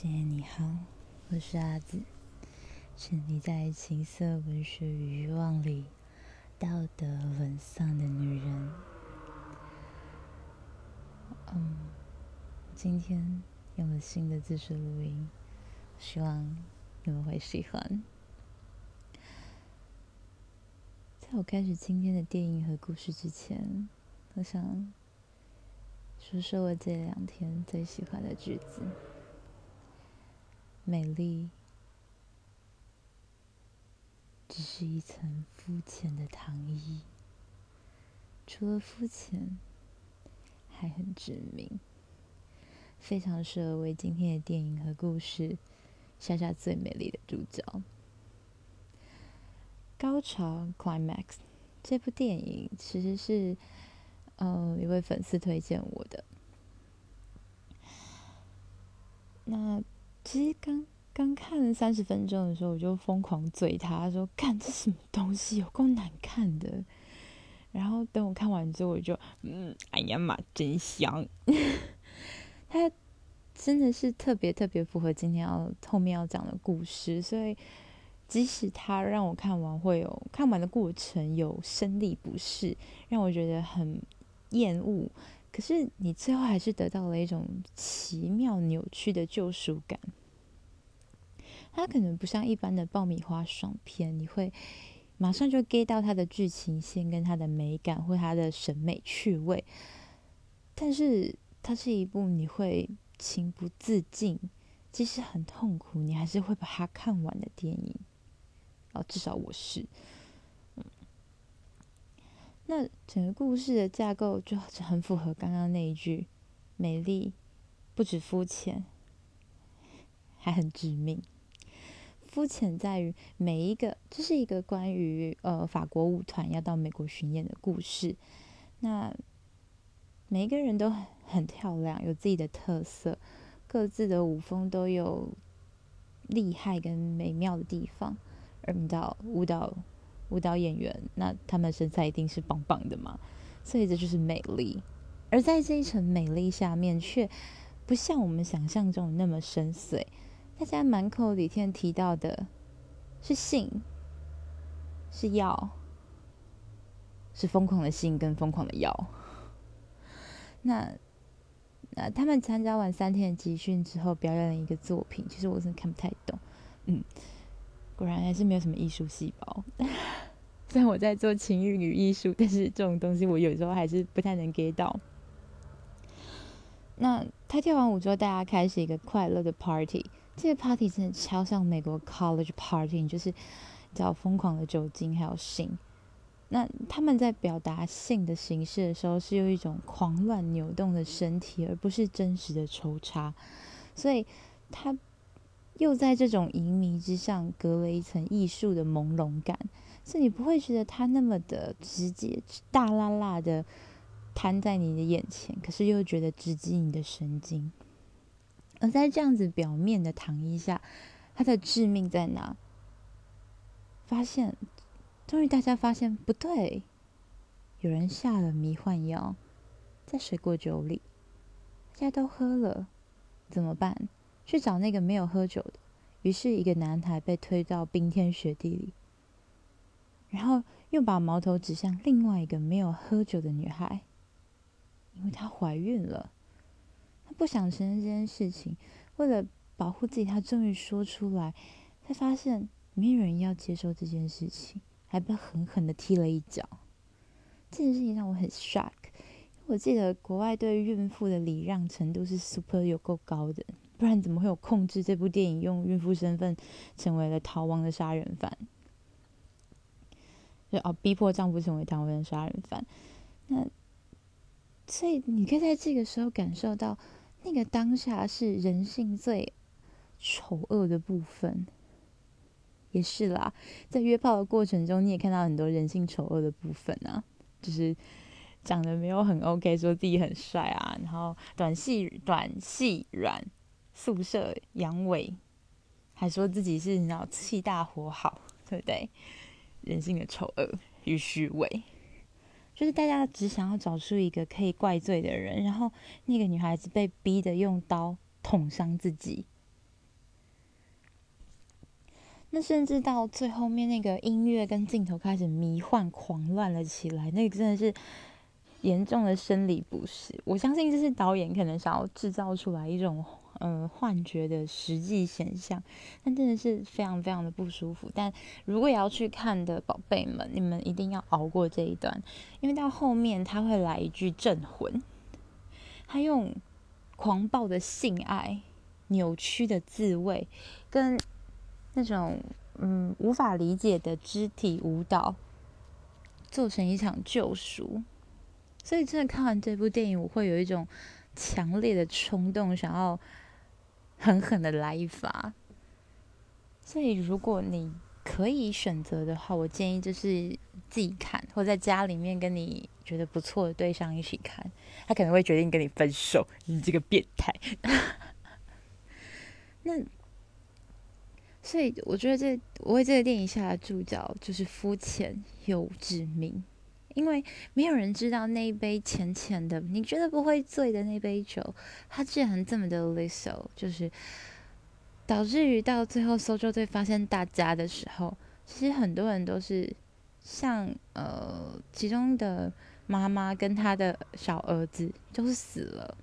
深夜你好，我是阿紫，沉溺在情色文学与欲望里，道德沦丧的女人。嗯，今天用了新的姿势录音，希望你们会喜欢。在我开始今天的电影和故事之前，我想说说我这两天最喜欢的句子。美丽只是一层肤浅的糖衣，除了肤浅，还很致命，非常适合为今天的电影和故事下下最美丽的注脚。高潮 （climax） 这部电影其实是呃一位粉丝推荐我的，那。其实刚刚看三十分钟的时候，我就疯狂嘴他说：“看这什么东西，有够难看的。”然后等我看完之后，我就嗯，哎呀妈，真香！他真的是特别特别符合今天要后面要讲的故事，所以即使他让我看完会有看完的过程有生理不适，让我觉得很厌恶。可是你最后还是得到了一种奇妙扭曲的救赎感。它可能不像一般的爆米花爽片，你会马上就 get 到它的剧情线跟它的美感或它的审美趣味。但是它是一部你会情不自禁，即使很痛苦，你还是会把它看完的电影。哦，至少我是。那整个故事的架构就 很符合刚刚那一句：美丽不止肤浅，还很致命。肤浅在于每一个，这是一个关于呃法国舞团要到美国巡演的故事。那每一个人都很很漂亮，有自己的特色，各自的舞风都有厉害跟美妙的地方。而舞蹈舞蹈。舞蹈演员，那他们身材一定是棒棒的嘛，所以这就是美丽。而在这一层美丽下面，却不像我们想象中那么深邃。大家满口里天提到的是性，是药，是疯狂的性跟疯狂的药。那那他们参加完三天的集训之后，表演了一个作品，其实我真的看不太懂，嗯。果然还是没有什么艺术细胞。虽然我在做情欲与艺术，但是这种东西我有时候还是不太能 get 到。那他跳完舞之后，大家开始一个快乐的 party。这个 party 真的超像美国 college party，就是叫疯狂的酒精还有性。那他们在表达性的形式的时候，是用一种狂乱扭动的身体，而不是真实的抽插。所以他。又在这种淫靡之上隔了一层艺术的朦胧感，所以你不会觉得它那么的直接、大剌剌的摊在你的眼前，可是又觉得直击你的神经。而在这样子表面的糖衣下，它的致命在哪？发现，终于大家发现不对，有人下了迷幻药在水果酒里，大家都喝了，怎么办？去找那个没有喝酒的，于是一个男孩被推到冰天雪地里，然后又把矛头指向另外一个没有喝酒的女孩，因为她怀孕了，她不想承认这件事情，为了保护自己，她终于说出来，才发现没有人要接受这件事情，还被狠狠的踢了一脚。这件事情让我很 shock，我记得国外对孕妇的礼让程度是 super 有够高的。不然怎么会有控制这部电影用孕妇身份成为了逃亡的杀人犯？就哦，逼迫丈夫成为逃亡的杀人犯。那所以你可以在这个时候感受到，那个当下是人性最丑恶的部分。也是啦，在约炮的过程中，你也看到很多人性丑恶的部分啊，就是长得没有很 OK，说自己很帅啊，然后短细短细软。宿舍阳痿，还说自己是你知道气大活好，对不对？人性的丑恶与虚伪，就是大家只想要找出一个可以怪罪的人，然后那个女孩子被逼得用刀捅伤自己，那甚至到最后面，那个音乐跟镜头开始迷幻狂乱了起来，那个真的是严重的生理不适。我相信这是导演可能想要制造出来一种呃幻觉的实际现象，但真的是非常非常的不舒服。但如果也要去看的宝贝们，你们一定要熬过这一段，因为到后面他会来一句镇魂，他用狂暴的性爱、扭曲的自慰跟。那种嗯无法理解的肢体舞蹈，做成一场救赎，所以真的看完这部电影，我会有一种强烈的冲动，想要狠狠的来一发。所以如果你可以选择的话，我建议就是自己看，或在家里面跟你觉得不错的对象一起看，他可能会决定跟你分手，你这个变态。那。所以我觉得这我为这个电影下的注脚就是肤浅又致命，因为没有人知道那一杯浅浅的你觉得不会醉的那杯酒，它竟然这么的 lethal，就是导致于到最后搜救队发现大家的时候，其实很多人都是像呃其中的妈妈跟他的小儿子都是死了，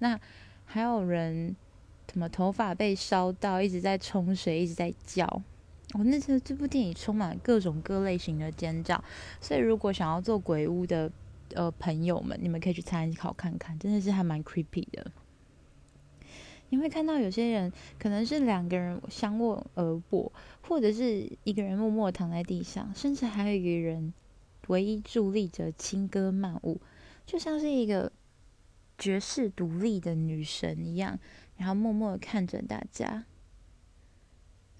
那还有人。什么头发被烧到，一直在冲水，一直在叫。我、那时候这部电影充满各种各类型的尖叫，所以如果想要做鬼屋的呃朋友们，你们可以去参考看看，真的是还蛮 creepy 的。你会看到有些人可能是两个人相握而卧，或者是一个人默默躺在地上，甚至还有一个人唯一伫立着轻歌曼舞，就像是一个绝世独立的女神一样。然后默默的看着大家，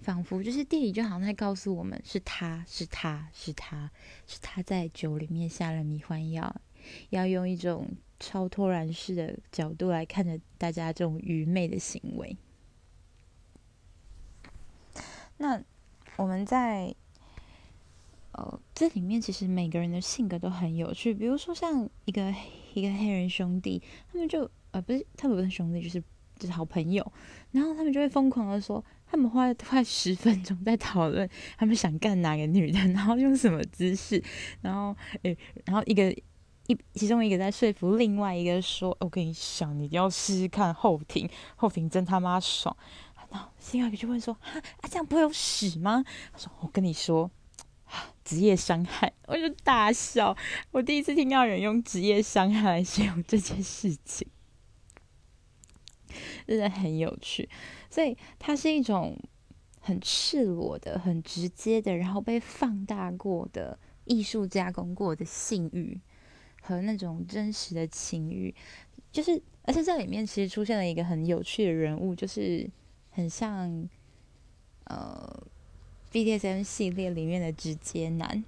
仿佛就是电影就好像在告诉我们：是他是他是他是他在酒里面下了迷幻药，要用一种超脱然式的角度来看着大家这种愚昧的行为。那我们在呃这里面，其实每个人的性格都很有趣。比如说像一个一个黑人兄弟，他们就呃不是他们不是兄弟，就是。就是好朋友，然后他们就会疯狂的说，他们花了快十分钟在讨论他们想干哪个女的，然后用什么姿势，然后诶，然后一个一其中一个在说服另外一个说，我跟你讲，你要试试看后庭，后庭真他妈爽。然后另外一个就问说，哈啊这样不会有屎吗？他说我跟你说，职业伤害，我就大笑，我第一次听到人用职业伤害来形容这件事情。真的很有趣，所以它是一种很赤裸的、很直接的，然后被放大过的艺术加工过的性欲和那种真实的情欲，就是而且在里面其实出现了一个很有趣的人物，就是很像呃 BDSM 系列里面的直接男。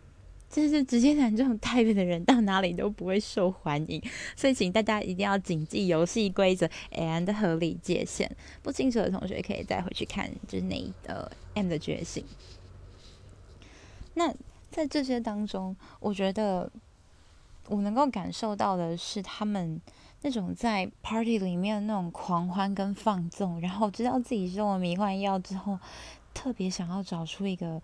就是直接男这种态度的人到哪里都不会受欢迎，所以请大家一定要谨记游戏规则 and 合理界限。不清楚的同学可以再回去看，就是那一个 M 的觉醒。那在这些当中，我觉得我能够感受到的是他们那种在 party 里面那种狂欢跟放纵，然后知道自己中了迷幻药之后，特别想要找出一个。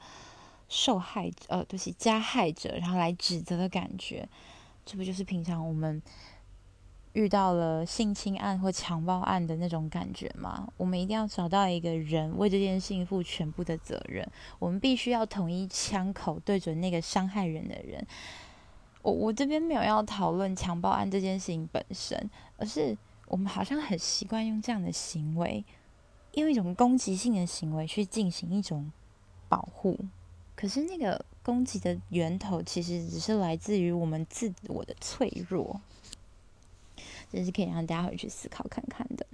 受害者，呃，对不起，加害者，然后来指责的感觉，这不就是平常我们遇到了性侵案或强暴案的那种感觉吗？我们一定要找到一个人为这件事情负全部的责任，我们必须要统一枪口对准那个伤害人的人。我我这边没有要讨论强暴案这件事情本身，而是我们好像很习惯用这样的行为，用一种攻击性的行为去进行一种保护。可是那个攻击的源头，其实只是来自于我们自我的脆弱，这是可以让大家回去思考看看的。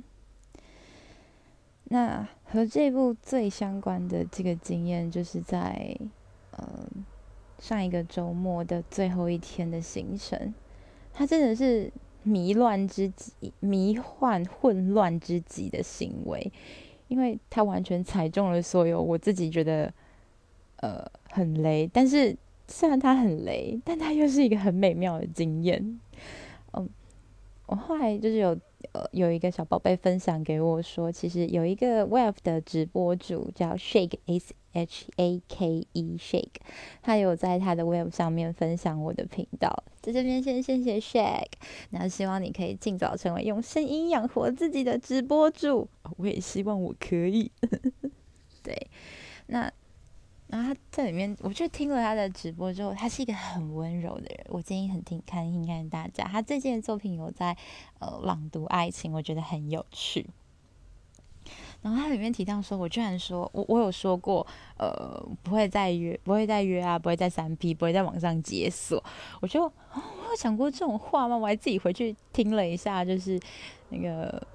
那和这部最相关的这个经验，就是在呃上一个周末的最后一天的行程，它真的是迷乱之极、迷幻混乱之极的行为，因为它完全踩中了所有我自己觉得。呃，很雷，但是虽然它很雷，但它又是一个很美妙的经验。嗯，我后来就是有呃有一个小宝贝分享给我说，其实有一个 Web 的直播主叫 Shake S H A K E Shake，他有在他的 Web 上面分享我的频道，在这边先谢谢 Shake，然后希望你可以尽早成为用声音养活自己的直播主，我也希望我可以。对，那。然后他在里面，我就听了他的直播之后，他是一个很温柔的人。我建议很听看听看大家，他最近的作品有在呃朗读爱情，我觉得很有趣。然后他里面提到说，我居然说我我有说过，呃，不会再约，不会再约啊，不会再三 P，不会在网上解锁。我就、哦、我有讲过这种话吗？我还自己回去听了一下，就是那个。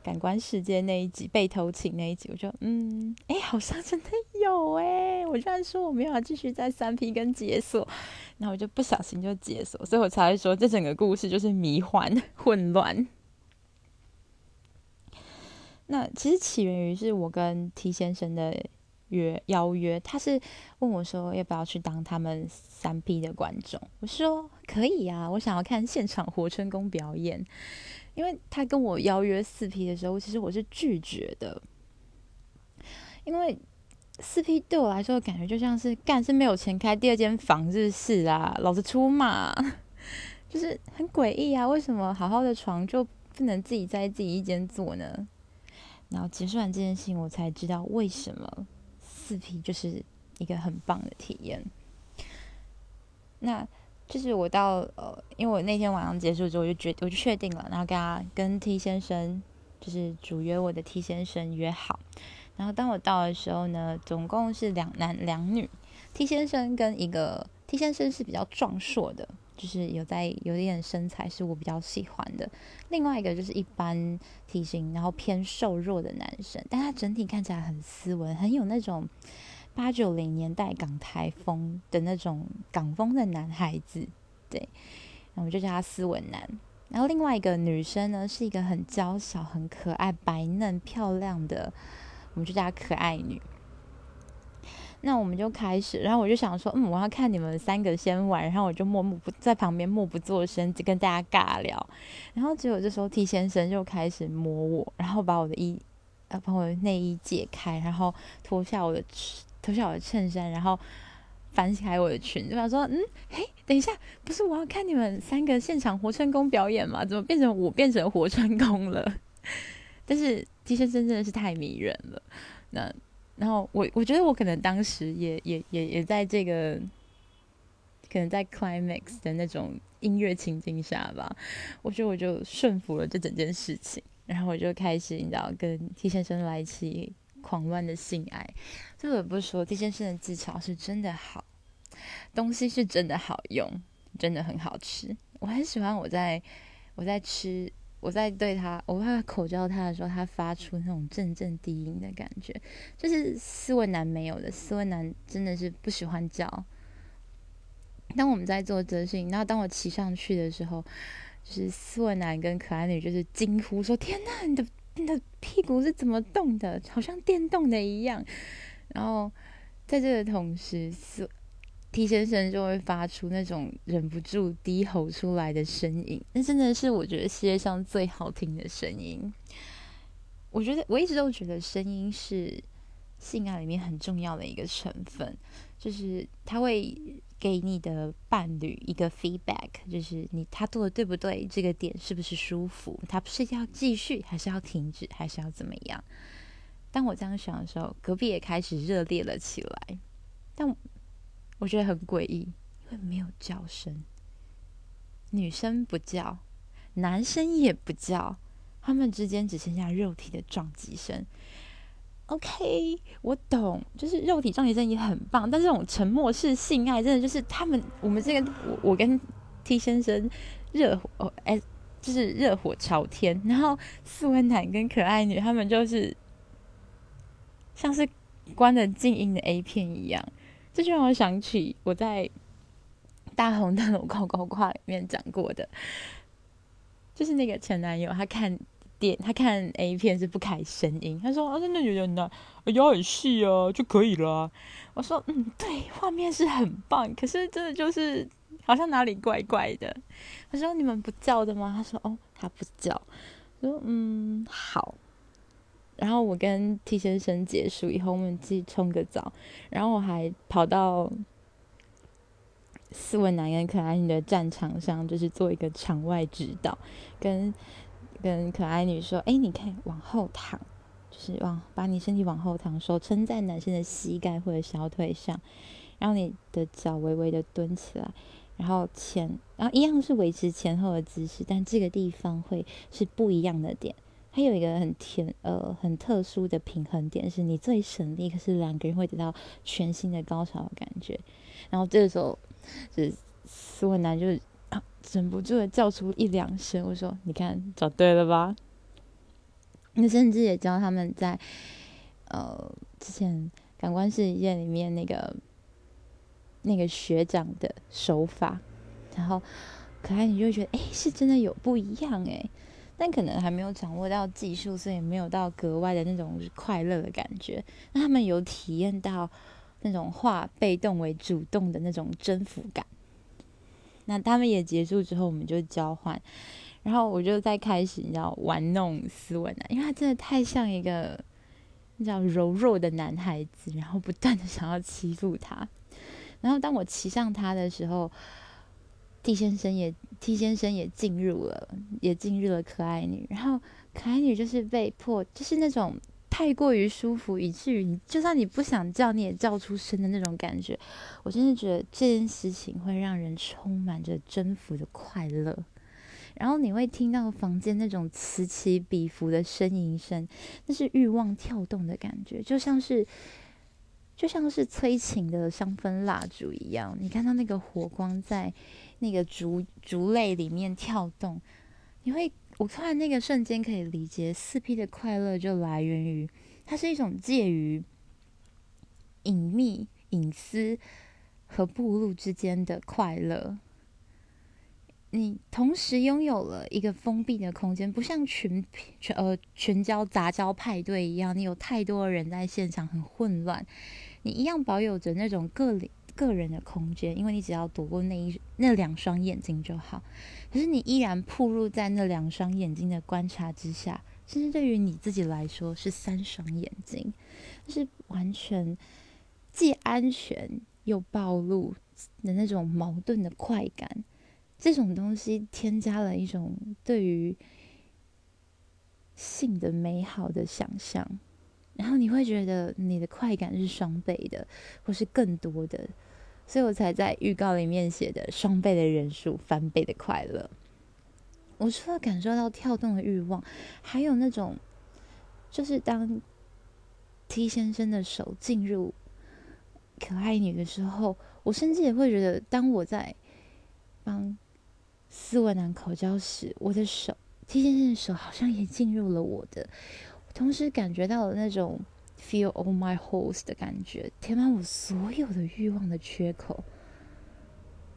感官世界那一集被偷情那一集，我就嗯，哎、好像真的有哎、我居然说我没有要继续在三 P 跟解锁，然后我就不小心就解锁，所以我才会说这整个故事就是迷幻混乱。那其实起源于是我跟 T 先生的约邀约，他是问我说要不要去当他们三 P 的观众，我说可以啊，我想要看现场活春宫表演。因为他跟我邀约四 P 的时候，其实我是拒绝的，因为四 P 对我来说的感觉就像是干是没有钱开第二间房，是不是啊？老子出马，就是很诡异啊！为什么好好的床就不能自己在自己一间做呢？然后结束完这件事情，我才知道为什么四 P 就是一个很棒的体验。那。就是我到呃，因为我那天晚上结束之后，我就决我就确定了，然后跟他跟 T 先生，就是主约我的 T 先生约好。然后当我到的时候呢，总共是两男两女，T 先生跟一个 T 先生是比较壮硕的，就是有在有点身材是我比较喜欢的。另外一个就是一般体型，然后偏瘦弱的男生，但他整体看起来很斯文，很有那种。八九零年代港台风的那种港风的男孩子，对，我们就叫他斯文男。然后另外一个女生呢，是一个很娇小、很可爱、白嫩漂亮的，我们就叫她可爱女。那我们就开始，然后我就想说，嗯，我要看你们三个先玩，然后我就默默不在旁边默不作声，就跟大家尬聊。然后结果这时候 T 先生就开始摸我，然后把我的衣呃把我的内衣解开，然后脱下我的。脱下我的衬衫，然后翻开我的裙，就想说：“嗯，嘿，等一下，不是我要看你们三个现场活春宫表演吗？怎么变成我变成活春宫了？”但是 T 先生真的是太迷人了。那然后我我觉得我可能当时也也也也在这个可能在 climax 的那种音乐情境下吧，我觉得我就顺服了这整件事情，然后我就开始你知道跟 T 先生来一起。狂乱的性爱，这个不是说 T 先生的技巧是真的好，东西是真的好用，真的很好吃。我很喜欢我在我在吃我在对他我怕口交他的时候，他发出那种阵阵低音的感觉，就是斯文男没有的。斯文男真的是不喜欢叫。当我们在做这事情，然后当我骑上去的时候，就是斯文男跟可爱女就是惊呼说：“天哪，你的！”你的屁股是怎么动的？好像电动的一样。然后在这个同时，T 先生就会发出那种忍不住低吼出来的声音。那真的是我觉得世界上最好听的声音。我觉得我一直都觉得声音是性爱里面很重要的一个成分，就是它会。给你的伴侣一个 feedback，就是你他做的对不对？这个点是不是舒服？他不是要继续，还是要停止，还是要怎么样？当我这样想的时候，隔壁也开始热烈了起来。但我觉得很诡异，因为没有叫声，女生不叫，男生也不叫，他们之间只剩下肉体的撞击声。OK，我懂，就是肉体撞击声也很棒，但这种沉默式性爱真的就是他们，我们这个我我跟 T 先生热火哦，哎，就是热火朝天，然后斯文男跟可爱女他们就是像是关了静音的 A 片一样，这就让我想起我在大红灯笼高高挂里面讲过的，就是那个前男友他看。电他看 A 片是不开声音，他说啊，真的有点难，腰很细啊就可以了。我说嗯，对，画面是很棒，可是真的就是好像哪里怪怪的。他说你们不叫的吗？他说哦，他不叫，说嗯好。然后我跟 T 先生结束以后，我们去冲个澡，然后我还跑到斯文男跟可爱女的战场上，就是做一个场外指导，跟跟可爱女说：“哎，你可以往后躺，就是往把你身体往后躺，手撑在男生的膝盖或者小腿上，然后你的脚微微的蹲起来，然后前，然后一样是维持前后的姿势，但这个地方会是不一样的点。”还有一个很甜呃很特殊的平衡点，是你最省力，可是两个人会得到全新的高潮的感觉。然后这个时候，就是斯文男就啊忍不住的叫出一两声，我说：“你看找 对了吧？”那甚至也教他们在呃之前感官世界里面那个那个学长的手法，然后可爱你就会觉得哎是真的有不一样哎。但可能还没有掌握到技术，所以没有到格外的那种快乐的感觉。那他们有体验到那种化被动为主动的那种征服感。那他们也结束之后，我们就交换，然后我就在开始你知道玩弄斯文男，因为他真的太像一个你知道柔弱的男孩子，然后不断的想要欺负他。然后当我骑上他的时候。T 先生也，T 先生也进入了，也进入了可爱女。然后可爱女就是被迫，就是那种太过于舒服，以至于你就算你不想叫，你也叫出声的那种感觉。我真的觉得这件事情会让人充满着征服的快乐。然后你会听到房间那种此起彼伏的呻吟声，那是欲望跳动的感觉，就像是。就像是催情的香氛蜡烛一样，你看到那个火光在那个烛烛泪里面跳动，你会，我突然那个瞬间可以理解四 P 的快乐就来源于，它是一种介于隐秘、隐私和暴露之间的快乐。你同时拥有了一个封闭的空间，不像群群呃群交杂交派对一样，你有太多人在现场，很混乱。你一样保有着那种个人个人的空间，因为你只要躲过那一那两双眼睛就好。可是你依然暴露在那两双眼睛的观察之下，甚至对于你自己来说是三双眼睛，就是完全既安全又暴露的那种矛盾的快感。这种东西添加了一种对于性的美好的想象。然后你会觉得你的快感是双倍的，或是更多的，所以我才在预告里面写的双倍的人数，翻倍的快乐。我除了感受到跳动的欲望，还有那种，就是当 T 先生的手进入可爱女的时候，我甚至也会觉得，当我在帮斯文男口交时，我的手 T 先生的手好像也进入了我的。同时感觉到了那种 feel all my holes 的感觉，填满我所有的欲望的缺口。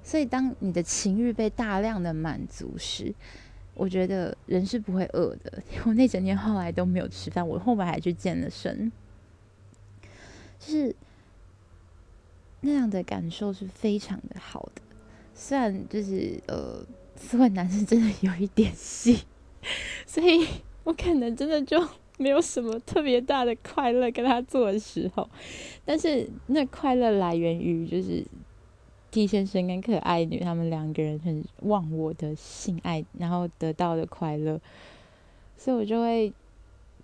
所以，当你的情欲被大量的满足时，我觉得人是不会饿的。我那整天后来都没有吃饭，我后来还去健了身，就是那样的感受是非常的好的。虽然就是呃，四位男生真的有一点细，所以我可能真的就。没有什么特别大的快乐跟他做的时候，但是那快乐来源于就是 T 先生跟可爱女他们两个人很忘我的性爱，然后得到的快乐，所以我就会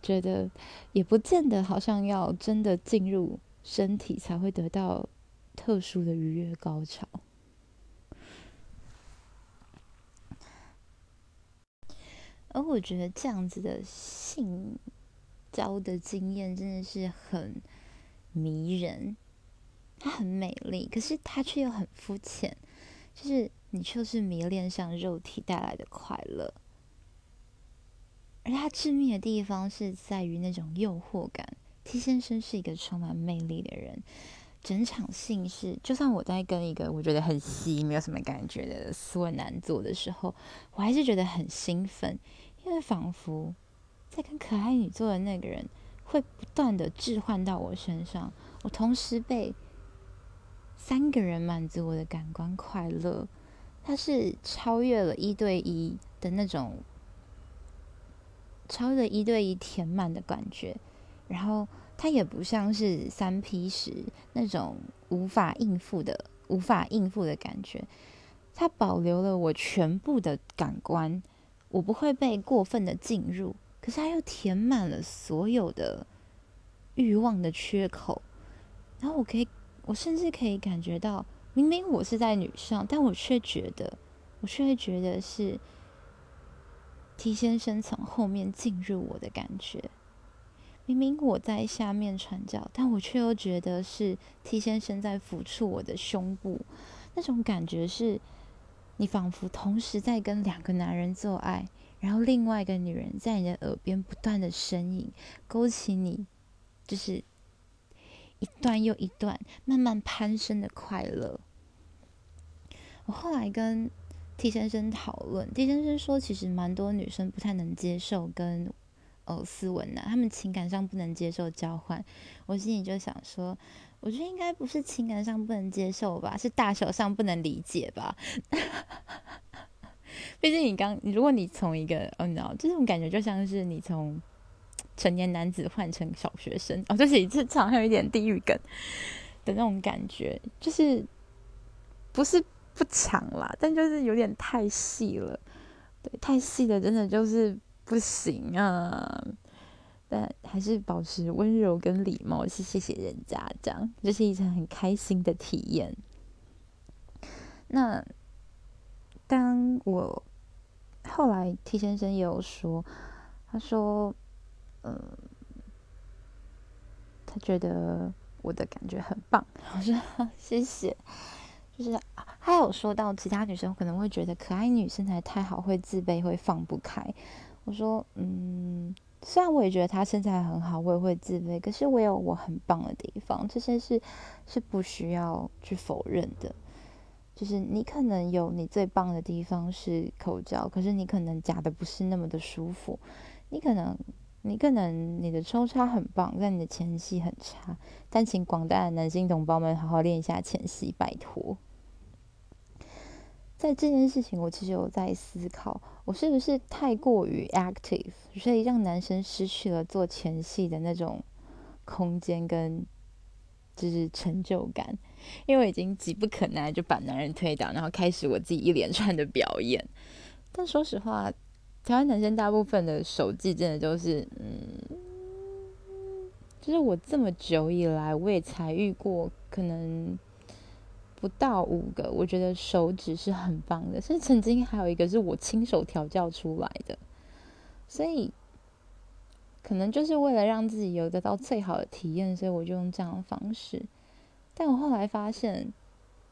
觉得也不见得好像要真的进入身体才会得到特殊的愉悦高潮，而我觉得这样子的性。交的经验真的是很迷人，它很美丽，可是它却又很肤浅，就是你就是迷恋上肉体带来的快乐，而它致命的地方是在于那种诱惑感。T 先生是一个充满魅力的人，整场戏是，就算我在跟一个我觉得很稀没有什么感觉的斯文男做的时候，我还是觉得很兴奋，因为仿佛。在跟可爱女做的那个人会不断的置换到我身上，我同时被三个人满足我的感官快乐，它是超越了一对一的那种超越了一对一填满的感觉，然后它也不像是三 P 时那种无法应付的、无法应付的感觉，它保留了我全部的感官，我不会被过分的进入，可是它又填满了所有的欲望的缺口，然后我可以，我甚至可以感觉到，明明我是在女上，但我却觉得，我却会觉得是。T 先生从后面进入我的感觉，明明我在下面传教，但我却又觉得是 T 先生在抚触我的胸部。那种感觉是，你仿佛同时在跟两个男人做爱，然后另外一个女人在你的耳边不断的呻吟，勾起你就是一段又一段慢慢攀升的快乐。我后来跟 T 先生讨论，T 先生说，其实蛮多女生不太能接受跟呃斯文男，他们情感上不能接受交换。我心里就想说，我觉得应该不是情感上不能接受吧，是大小上不能理解吧。毕竟你刚，如果你从一个哦，你知道，这种感觉就像是你从成年男子换成小学生哦，就是一次常有一点地狱梗的那种感觉，就是不是。不长啦，但就是有点太细了，对，太细的，真的就是不行啊。但还是保持温柔跟礼貌，是谢谢人家，这样这是一场很开心的体验。那当我后来 T 先生也有说，他说，嗯、呃，他觉得我的感觉很棒，我说 谢谢。就是他有说到，其他女生可能会觉得可爱女身材太好会自卑会放不开。我说，嗯，虽然我也觉得她身材很好，我也会自卑，可是我有我很棒的地方，这些是是不需要去否认的。就是你可能有你最棒的地方是口交，可是你可能夹的不是那么的舒服。你可能你可能你的抽插很棒，但你的前戏很差。但请广大的男性同胞们好好练一下前戏，拜托。在这件事情，我其实有在思考，我是不是太过于 active，所以让男生失去了做前戏的那种空间跟就是成就感，因为我已经急不可耐就把男人推倒，然后开始我自己一连串的表演。但说实话，台湾男生大部分的手技真的都是，嗯，就是我这么久以来，我也才遇过可能。不到五个，我觉得手指是很棒的。甚至曾经还有一个是我亲手调教出来的，所以可能就是为了让自己有得到最好的体验，所以我就用这样的方式。但我后来发现，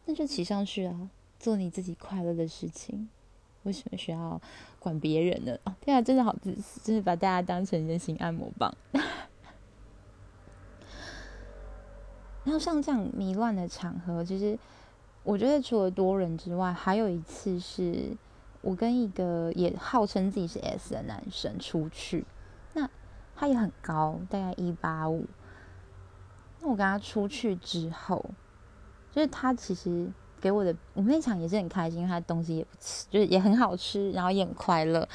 那就骑上去啊，做你自己快乐的事情，为什么需要管别人呢？哦，天啊，真的好自私，就是把大家当成人形按摩棒。然后像这样迷乱的场合，其实我觉得除了多人之外，还有一次是我跟一个也号称自己是 S 的男生出去，那他也很高，大概一八五。我跟他出去之后，就是他其实给我的，我那场也是很开心，因为他东西也不吃，就是也很好吃，然后也很快乐。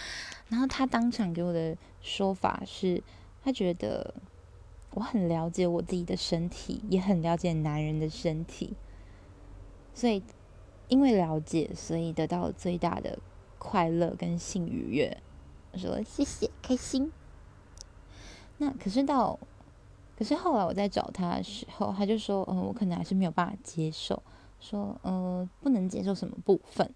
然后他当场给我的说法是，他觉得。我很了解我自己的身体，也很了解男人的身体，所以因为了解，所以得到了最大的快乐跟性愉悦。我说谢谢，开心。那可是到，可是后来我在找他的时候，他就说，嗯，我可能还是没有办法接受，说，嗯，不能接受什么部分，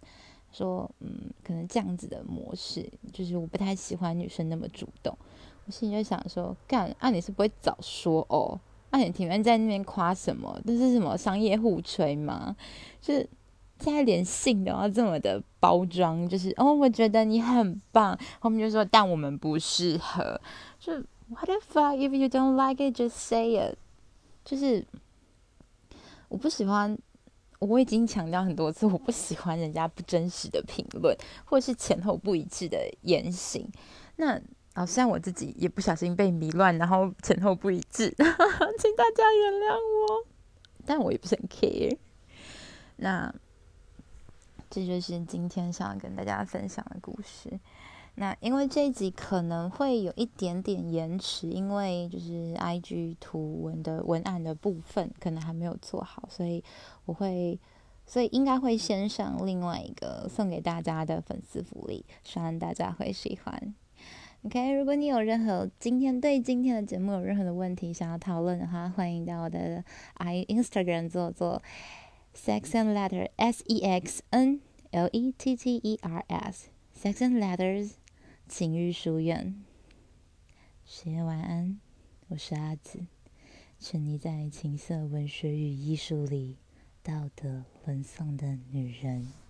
说，嗯，可能这样子的模式，就是我不太喜欢女生那么主动。我心里就想说，干，啊你是不会早说哦？啊你停在在那边夸什么？这是什么商业互吹吗？就是现在连性都要这么的包装，就是哦，我觉得你很棒，后面就说但我们不适合，就 What the fuck if you don't like it, just say it。就是我不喜欢，我已经强调很多次，我不喜欢人家不真实的评论，或是前后不一致的言行。那。好像我自己也不小心被迷乱，然后前后不一致，请大家原谅我。但我也不是很 care。那这就是今天想要跟大家分享的故事。那因为这一集可能会有一点点延迟，因为就是 IG 图文的文案的部分可能还没有做好，所以我会，所以应该会先上另外一个送给大家的粉丝福利，希望大家会喜欢。OK，如果你有任何今天对今天的节目有任何的问题想要讨论的话，欢迎到我的 I Instagram 做做 Sex and Letter S E X N L E T T E R S Sex and Letters 情欲书院。深夜晚安，我是阿紫，沉溺在情色文学与艺术里，道德沦丧的女人。